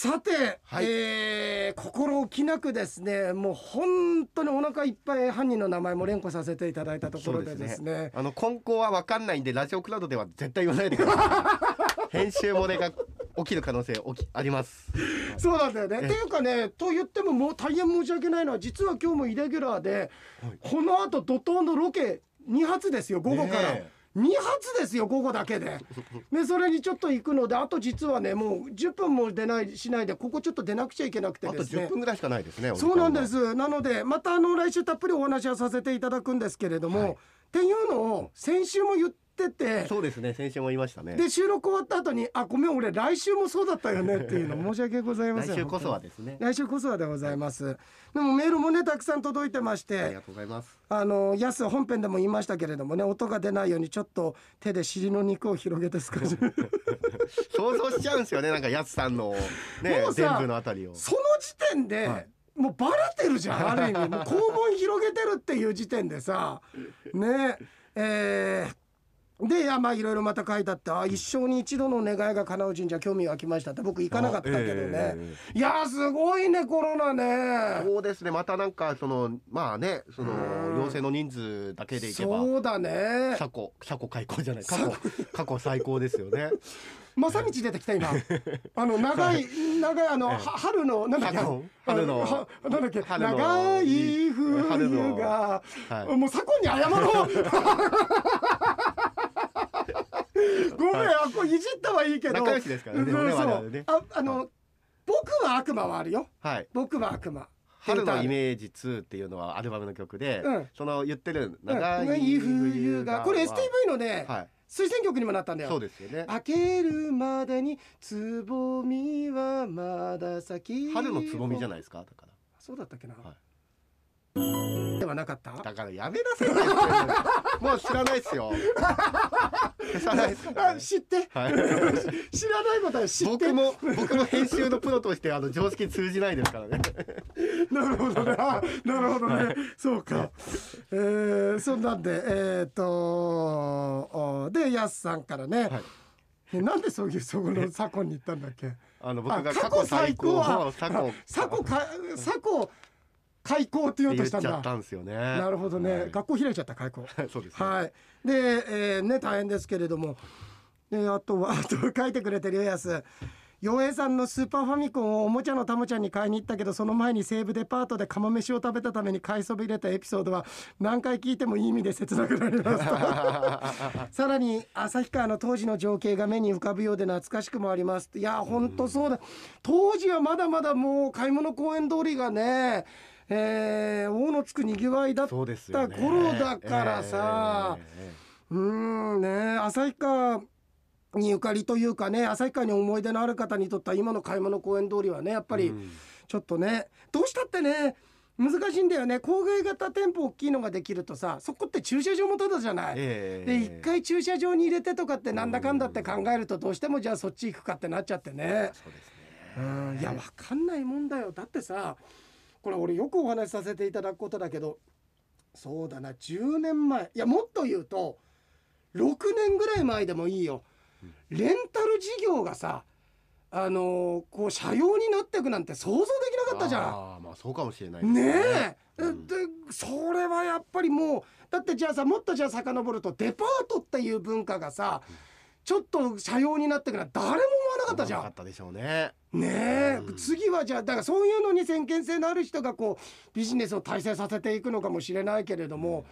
さて、はい。えー心置きなくですねもう本当にお腹いっぱい犯人の名前も連呼させていただいたところでですね。あの今後は分かんないんでラジオクラウドでは絶対言わないでください編集漏れが起きる可能性起きあります。そうなんだよね。えっていうかねと言ってももう大変申し訳ないのは実は今日もイレギュラーで、はい。この後怒涛のロケ2発ですよ午後から。ね2発ですよ午後だけで。でそれにちょっと行くのであと実はねもう10分も出ないしないでここちょっと出なくちゃいけなくてあとですね。10分ぐらいしかないですねそうはなんです。なのでまたあの来週たっぷりお話はさせていただくんですけれども、はい。っていうのを先週も言っててそうですね。先週も言いましたね。で収録終わった後に「あごめん俺来週もそうだったよね」っていうの 申し訳ございません。来週こそはですね。来週こそはでございます、でもメールもねたくさん届いてましてありがとうございます。あのやす本編でも言いましたけれどもね音が出ないようにちょっと手で尻の肉を広げて少し想像しちゃうんですよねなんかやつさんのね全部のあたりを。その時点で、はい。もうバレてるじゃんある意味。もう肛門広げてるっていう時点でさねえーでいやまあいろいろまた書いてあってあ一生に一度の願いが叶う神社興味湧きましたって僕行かなかったけどね、えいやーすごいねコロナね。そうですね。またなんかそのまあねそのうん。陽性の人数だけでいけばそうだね。過去過去開口じゃない過去 過去最高ですよね。正道出てきた今。あの長い長いあの、春のなんだっけ？春のなんだっけ？長い冬が、はい。もう左近に謝ろうごめん、あこれいじったはいいけど。仲良しですからね。そう。そうね。ああの、僕は悪魔はあるよ。はい。僕は悪魔。春のイメメージ2っていうのはアルバムの曲で、うん。その言ってる長長いい冬がこれ STV のね、はい。推薦曲にもなったんだよ。そうですよね。開けるまでにつぼみはまだ咲き春のつぼみじゃないですか？だから。そうだったっけな、はではなかった？だからやめなさいよ。もう知らないっすよあ知って。はい。知らないことは知って。僕も僕も編集のプロとしてあの常識通じないですからね。なるほどね。あなるほどね、そうか。えー、そんなんでえっ、とあでやすさんからね、はい。えなんでそういうそこの左近に行ったんだっけ？あの僕があ過去最高過去左近か左近開校って言おうとしたんだ。言っちゃったんですよね。なるほどね、はい。学校開いちゃった開校 そうですね。はい。で、えーね大変ですけれども。であとは あと書いてくれてるよやす洋平さんのスーパーファミコンをおもちゃのたもちゃんに買いに行ったけどその前に西武デパートで釜飯を食べたために買いそびれたエピソードは何回聞いてもいい意味で切なくなりますと さらに旭川の当時の情景が目に浮かぶようで懐かしくもあります。いや本当そうだ。当時はまだまだもう買い物公園通りがねえー、大のつくにぎわいだっそうですた頃だからさ、えうーんね旭川にゆかりというかね旭川に思い出のある方にとっては今の買い物公園通りはねやっぱりちょっとねどうしたってね難しいんだよね。郊外型店舗大きいのができるとさそこって駐車場もただじゃない。ええで一回駐車場に入れてとかってなんだかんだって考えるとどうしてもじゃあそっち行くかってなっちゃってね。そうですね。うんいやわかんないもんだよ。だってさこれ俺よくお話しさせていただくことだけどそうだな10年前。いやもっと言うと6年ぐらい前でもいいよ。レンタル事業がさあのーこう車用になっていくなんて想像できなかったじゃん。ああまあそうかもしれないですね。え、うん。でそれはやっぱりもうだってじゃあさもっとじゃあ遡るとデパートっていう文化がさちょっと車用になってくのは誰もかったじゃん。なか。ったでしょうね。ねえ、うん。次はじゃあだからそういうのに先見性のある人がこうビジネスを体制させていくのかもしれないけれども、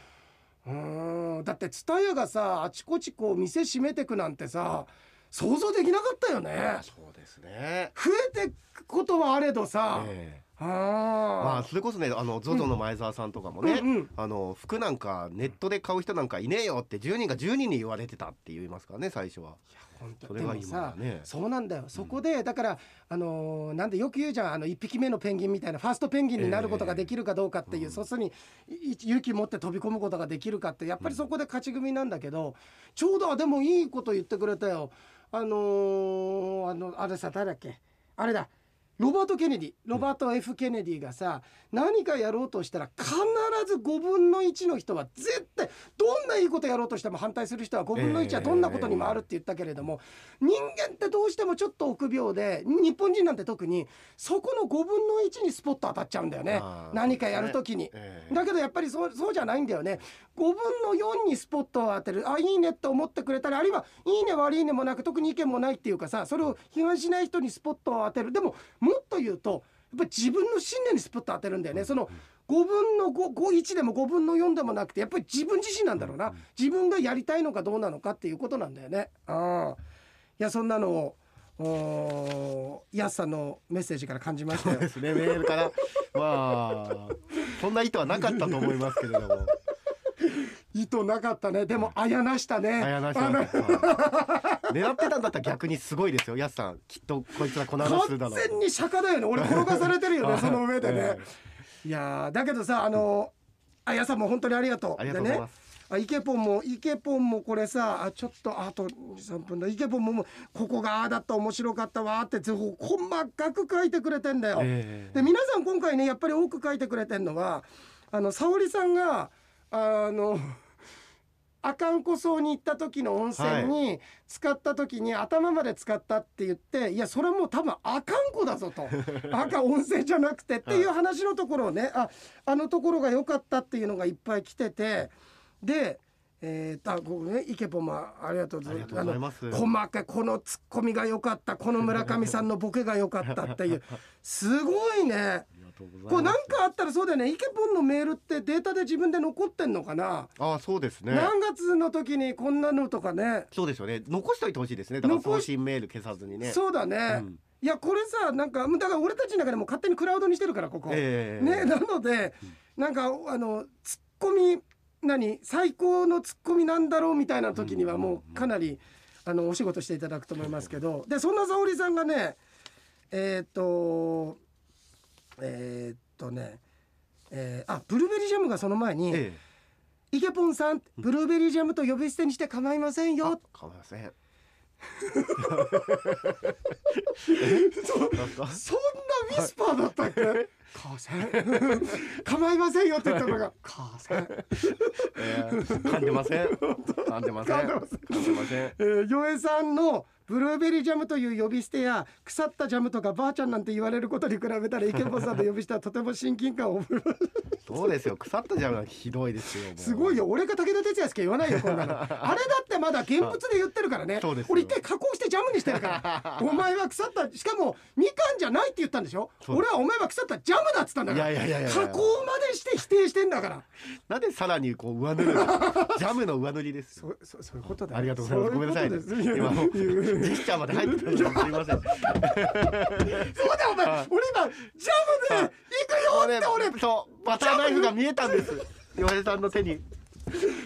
うーん、だって蔦屋がさあちこちこう店閉めてくなんてさ想像できなかったよね。そうですね。増えてくことはあれどさ、ええ。あまああそれこそねあの ZOZO の前澤さんとかもね、うん。うんあの服なんかネットで買う人なんかいねえよって10人が10人に言われてたって言いますからね最初は。本当それがでもさ今はねそうなんだよ。そこでだからあのーなんでよく言うじゃん。あの1匹目のペンギンみたいなファーストペンギンになることができるかどうかっていう、うんそうするにい勇気持って飛び込むことができるかってやっぱりそこで勝ち組なんだけど、ちょうどあでもいいこと言ってくれたよ。あのーあのあれさ誰だっけ？あれだロバート・ケネディロバート・ F・ ケネディがさ何かやろうとしたら必ず5分の1の人は絶対どんないいことやろうとしても反対する人は5分の1はどんなことにもあるって言ったけれども、人間ってどうしてもちょっと臆病で日本人なんて特にそこの5分の1にスポット当たっちゃうんだよね。何かやるときに。ええ。だけどやっぱりそうそうじゃないんだよね。5分の4にスポットを当てるあいいねって思ってくれたりあるいはいいね悪いねもなく特に意見もないっていうかさそれを批判しない人にスポットを当てる。でももっと言うとやっぱり自分の信念にスポットを当てるんだよね。その5分の51でも5分の4でもなくてやっぱり自分自身なんだろうな。自分がやりたいのかどうなのかっていうことなんだよね。ああ。いやそんなのをおーヤスさんのメッセージから感じましたよ。そうで。すね。メールから。まあそんな意図はなかったと思いますけれども意図なかったね。でもあやなしたね。あやなしあの 狙ってたんだったら逆にすごいですよ。やすさんきっとこいつらこの話するだろう。完全に釈迦だよね。俺転がされてるよねはい その上でね。え、いやーだけどさあのあやさんも本当にありがとう。ありがとうございます、あイケポンもイケポンもこれさあちょっとあと23分だ。イケポンももうここがああだった面白かったわーって細かく書いてくれてんだよ、ええ。で皆さん今回ねやっぱり多く書いてくれてんのはあの沙織さんがあの阿寒湖荘に行った時の温泉に使った時に頭まで使ったって言っていやそれはもう多分阿寒湖だぞと。赤温泉じゃなくてっていう話のところをねああのところが良かったっていうのがいっぱい来ててでえー、あここねイケポンもありがとうございます。ありがとうございます。あの細かいこのツッコミが良かったこの村上さんのボケが良かったっていう。すごいねとうございます。これなんかあったらそうだよね。イケポンのメールってデータで自分で残ってんのかな、ああそうですね。何月の時にこんなのとかね。そうですよね。残しておいてほしいですね。だから送信メール消さずにね。そうだね、うん。いやこれさなんかだから俺たちの中でも勝手にクラウドにしてるからここ、ええ。ねなのでなんかあのツッコミ何最高のツッコミなんだろうみたいな時にはもうかなりあのお仕事していただくと思いますけど。でそんな沙織さんがねえっ、とえっ、とねえーあブルーベリージャムがその前にえ「イケポンさんブルーベリージャムと呼び捨てにして構いませんよ」構いません。そそんなウィスパーだったっけ？母さん。構いませんよって言ったのが 母さん。ええ噛んでません。噛んでません。噛んでません。噛んでません。えー、ヨエさんのブルーベリージャムという呼び捨てや腐ったジャムとかばあちゃんなんて言われることに比べたらイケボさんの呼び捨てはとても親近感を覚えますそうですよ。腐ったジャムはひどいですよすごいよ俺が武田鉄矢しか言わないよこんなのあれだってまだ現物で言ってるからね。そうですよ。俺一回加工してジャムにしてるから。お前は腐ったしかもみかんじゃないって言ったんでしょ？俺はお前は腐ったジャムだっつったんだから。いやいやいやいや加工までして否定してんだから。なんでさらにこう上塗るジャムの上塗りですよ そそそういうことだよ。ありがとうございます。ごめんなさいねジェスチャーまで入ってたのにすいません。そうだよお前はい。俺今ジャムで行くよって俺。そうバターナイフが見えたんです。岩井さんの手に。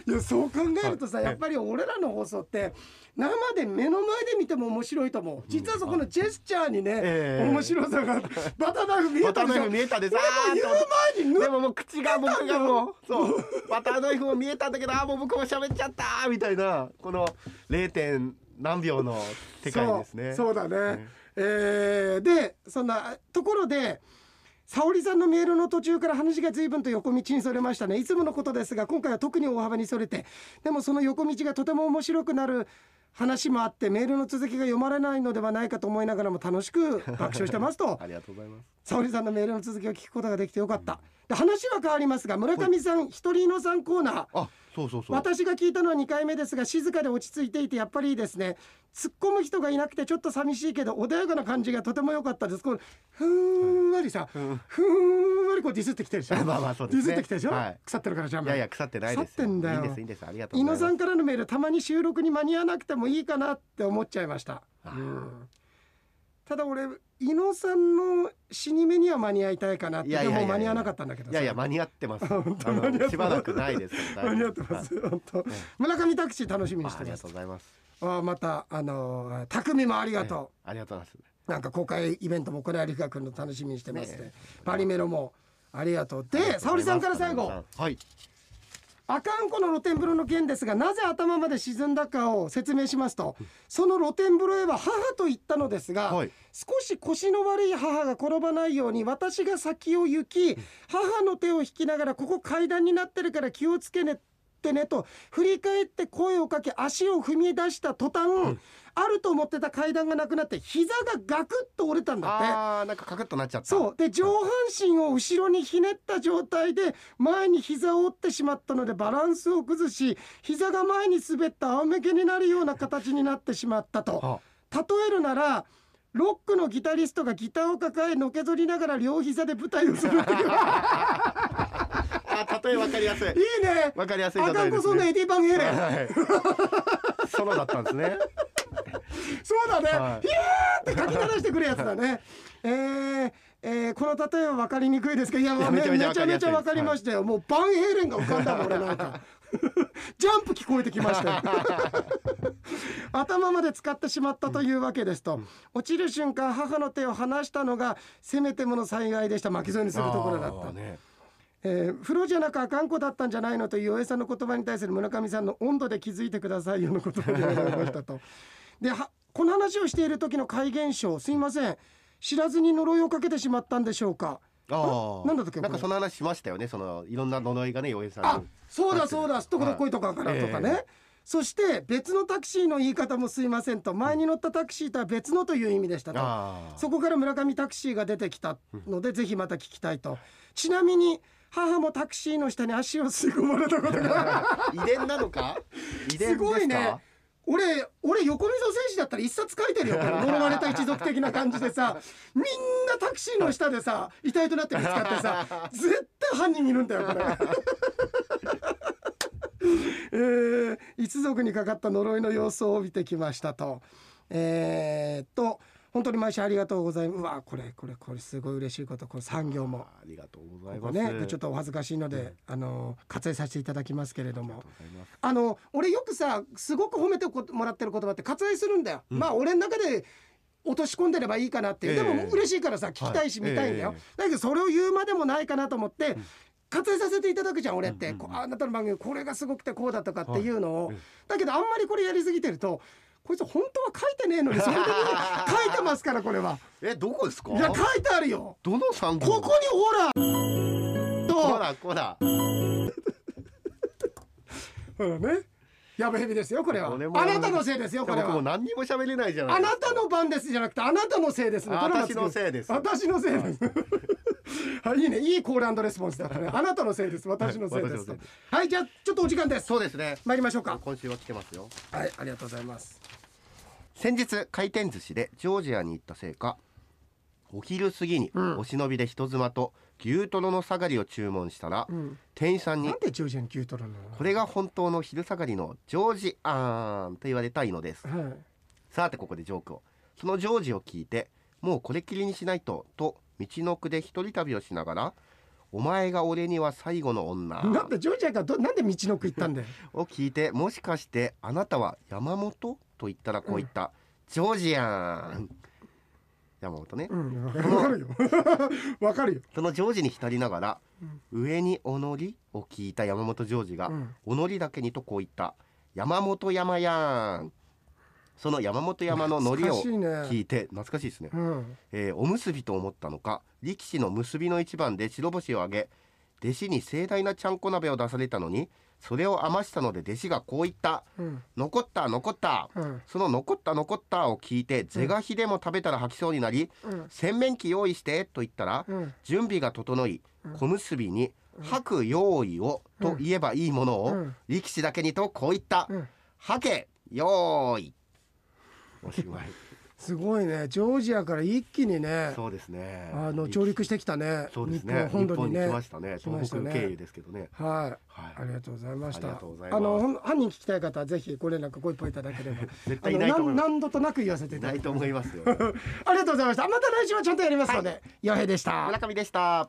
いやそう考えるとさやっぱり俺らの放送って生で目の前で見ても面白いと思う。実はそこのジェスチャーにね、ええ。面白さが バターナイフ見えたでしょフ見えたんです俺も言うあーっ前に塗っとでももう口が僕がもうそう。バターナイフも見えたんだけどあーもう僕も喋っちゃったみたいな。この 0. 点何秒の世界ですね。そうそうだね、ねえーでそんなところで沙織さんのメールの途中から話が随分と横道にそれましたね。いつものことですが今回は特に大幅にそれてでもその横道がとても面白くなる話もあってメールの続きが読まれないのではないかと思いながらも楽しく 爆笑してますと。ありがとうございます。沙織さんのメールの続きを聞くことができてよかった。で話は変わりますが村上さん一人のさんコーナー。あそうそうそう。私が聞いたのは2回目ですが静かで落ち着いていてやっぱりいいですね。突っ込む人がいなくてちょっと寂しいけど穏やかな感じがとても良かったです。このふんわりさ、ん。ふんわりこうディスってきてるでしょ？まあまあそうディですね。スってきてるでしょ、はい。腐ってるからじゃんいやいや腐ってないです腐ってんだよ。いいですいいです。ありがとう伊ございます。野さんからのメールたまに収録に間に合わなくてもいいかなって思っちゃいました、あうん。ただ俺伊野さんの死に目には間に合いたいかなってでも間に合わなかったんだけどさ。いやいや間に合ってます。しばらくないです間に合ってます本当。村上拓司楽しみにあありがしてますとうございます。あまたあのー匠もありがとありがとうございます。う、なんか公開イベントもこれ有賀君の楽しみにしてますねねパリメロもありがとうで沙織さんから最後はい阿寒湖の露天風呂の件ですがなぜ頭まで沈んだかを説明しますとその露天風呂へは母と言ったのですが、はい。少し腰の悪い母が転ばないように私が先を行き母の手を引きながらここ階段になってるから気をつけねってねと振り返って声をかけ足を踏み出した途端、あると思ってた階段がなくなって膝がガクッと折れたんだって。あーなんかカクッとなっちゃった。そう。で上半身を後ろにひねった状態で前に膝を折ってしまったのでバランスを崩し膝が前に滑った仰向けになるような形になってしまったと。は例えるならロックのギタリストがギターを抱えのけぞりながら両膝で舞台をするっていうあ例えわかりやすい。いいね。わかりやすい例あかんこそんなエディ・バンヘイレン。はいソロだったんですね。そうだね、はい。ヒヤーって書き鳴らしてくるやつだね。えーえーこの例えは分かりにくいですけど。いやいやめちゃめちゃ分かりましたよ、もうバンヘイレンが浮かんだもん俺なんか。ジャンプ聞こえてきましたよ。頭まで使ってしまったというわけですと、落ちる瞬間母の手を離したのがせめてもの災害でした。巻き添えにするところだった。ねえー風呂じゃなくあかんこだったんじゃないのという大江さんの言葉に対する村上さんの温度で気づいてくださいよの言葉でございましたと。ではこの話をしている時の怪現象すいません。知らずに呪いをかけてしまったんでしょうか。ああなんだっなんかその話しましたよね。そのいろんな呪いがね洋平さんあにそうだそうだ。すっとこどっこいとかからとかね、ええ。そして別のタクシーの言い方もすいませんと。前に乗ったタクシーとは別のという意味でしたと。そこから村上タクシーが出てきたので、ぜひまた聞きたいと。ちなみに母もタクシーの下に足を吸い込まれたことが。遺伝なのか？遺伝ですか？すごいね。俺俺横溝選手だったら一冊書いてるよ。呪われた一族的な感じでさ。みんなタクシーの下でさ遺体となって見つかってさ絶対犯人いるんだよこれ。えー一族にかかった呪いの様子を帯びてきましたと。えーっと本当に毎週ありがとうございます。うわこれこれこれすごい嬉しいこと。これ産業も。ありがとうございます。ここね、ちょっとお恥ずかしいので、あの割愛させていただきますけれども。あの俺よくさすごく褒めてこもらってる言葉って割愛するんだよ、まあ俺の中で落とし込んでればいいかなっていう、でえ。えも嬉しいからさ聞きたいしはい見たいんだよ、ええ。だけどそれを言うまでもないかなと思って、割愛させていただくじゃん俺って、うん。うんうんあなたの番組これがすごくてこうだとかっていうのを、はい。え。だけどあんまりこれやりすぎてるとこいつ本当は書いてねえのにそれで書いてますからこれは。えどこですか？いや書いてあるよ。どの産業ここにほらと。ほらほらほらね。やぶヘビですよこれは。あなたのせいですよこれ僕も何にも喋れないじゃない。あなたの番ですじゃなくてあなたのせいです私のせいです。私のせいです。はいいいね。いいコールレスポンスだったね。あなたのせいです。私のせいです私のせいはいじゃあちょっとお時間です。そうですね。参りましょうか。今週は来てますよ。はいありがとうございます先日回転寿司でジョージアに行ったせいかお昼過ぎにうん。お忍びで人妻と牛トロの下がりを注文したら、うん。店員さんになんでジョージアに牛取るの？これが本当の昼下がりのジョージアーンと言われたいのです。はい。さてここでジョークを。そのジョージを聞いてもうこれっきりにしないとと道の奥で一人旅をしながらお前が俺には最後の女。なんでジョージアがどなんで道の奥行ったんだよ。を聞いてもしかしてあなたは山本？と言ったらこう言った、ジョージアン。山本ね、うん。わかるよ。わかるよ。そのジョージに浸りながら、上におのりを聞いた山本ジョージが、うん。おのりだけにとこう言った山本山やん。その山本山ののりを聞いて懐かしいですね、うん。えーおむすびと思ったのか力士の結びの一番で白星を挙げ弟子に盛大なちゃんこ鍋を出されたのにそれを余したので弟子がこう言った。うん「残った残った」うん。その残った残ったを聞いて是が非でも食べたら吐きそうになりうん「洗面器用意して」と言ったらうん。準備が整い小結びに「吐く用意を」と言えばいいものをうん。力士だけにとこう言った。うん「吐け用意」おしまいすごいね。ジョージアから一気にねそうですね。あの上陸してきたね。そうですね。日本本土にね。来ましたね。東北経由ですけどね。はい。はい。ありがとうございました。あの犯人聞きたい方はぜひご連絡ご一報いただければ。絶対いない何何度となく言わせていただきないと思いますよ。ありがとうございました。また来週はちゃんとやりますので、よへでした。村上でした